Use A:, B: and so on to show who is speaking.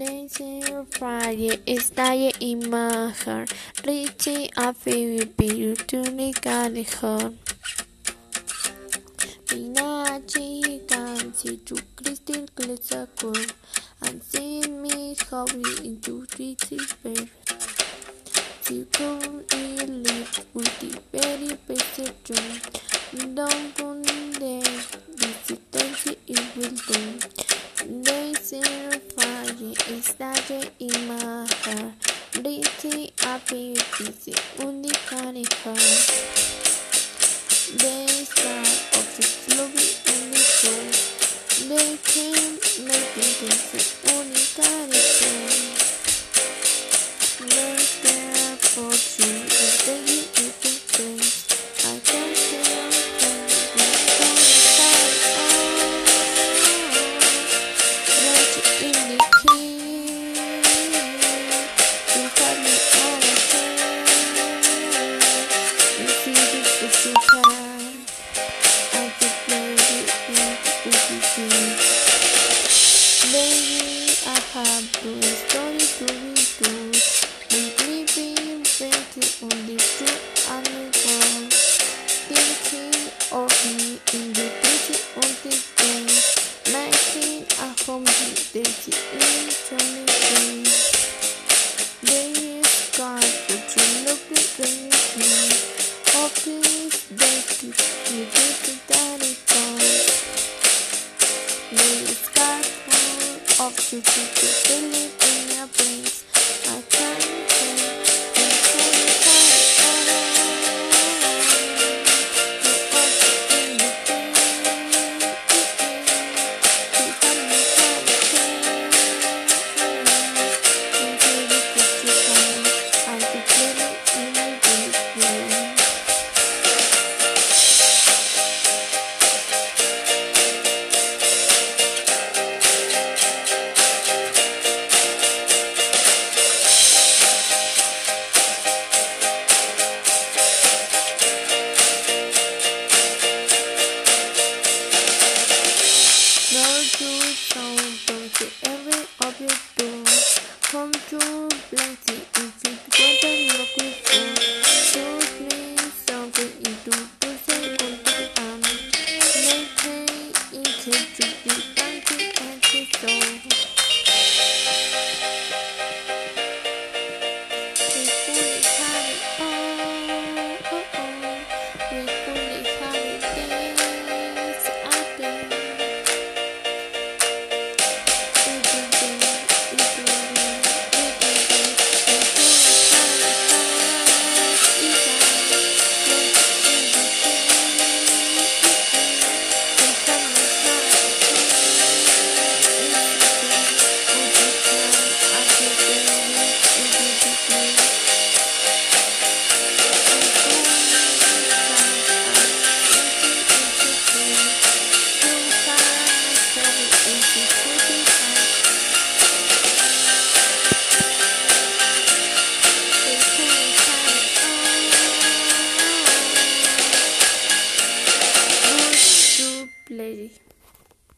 A: Dancing Friday estalle imagen Richie a Phoebe Piru tunicani hon Minachi kansi tu Christine Glitzakul and see me hobby into Richie Bear You come in live with the very best dream Don't go there Visitancy it will do Dancing Friday estalle imagen Richie a Phoebe unicani hon They start of the lobby and the. They things on the street and the ground. Thinking of me in The sky full of you to believe in your brains. Come to plenty if you look with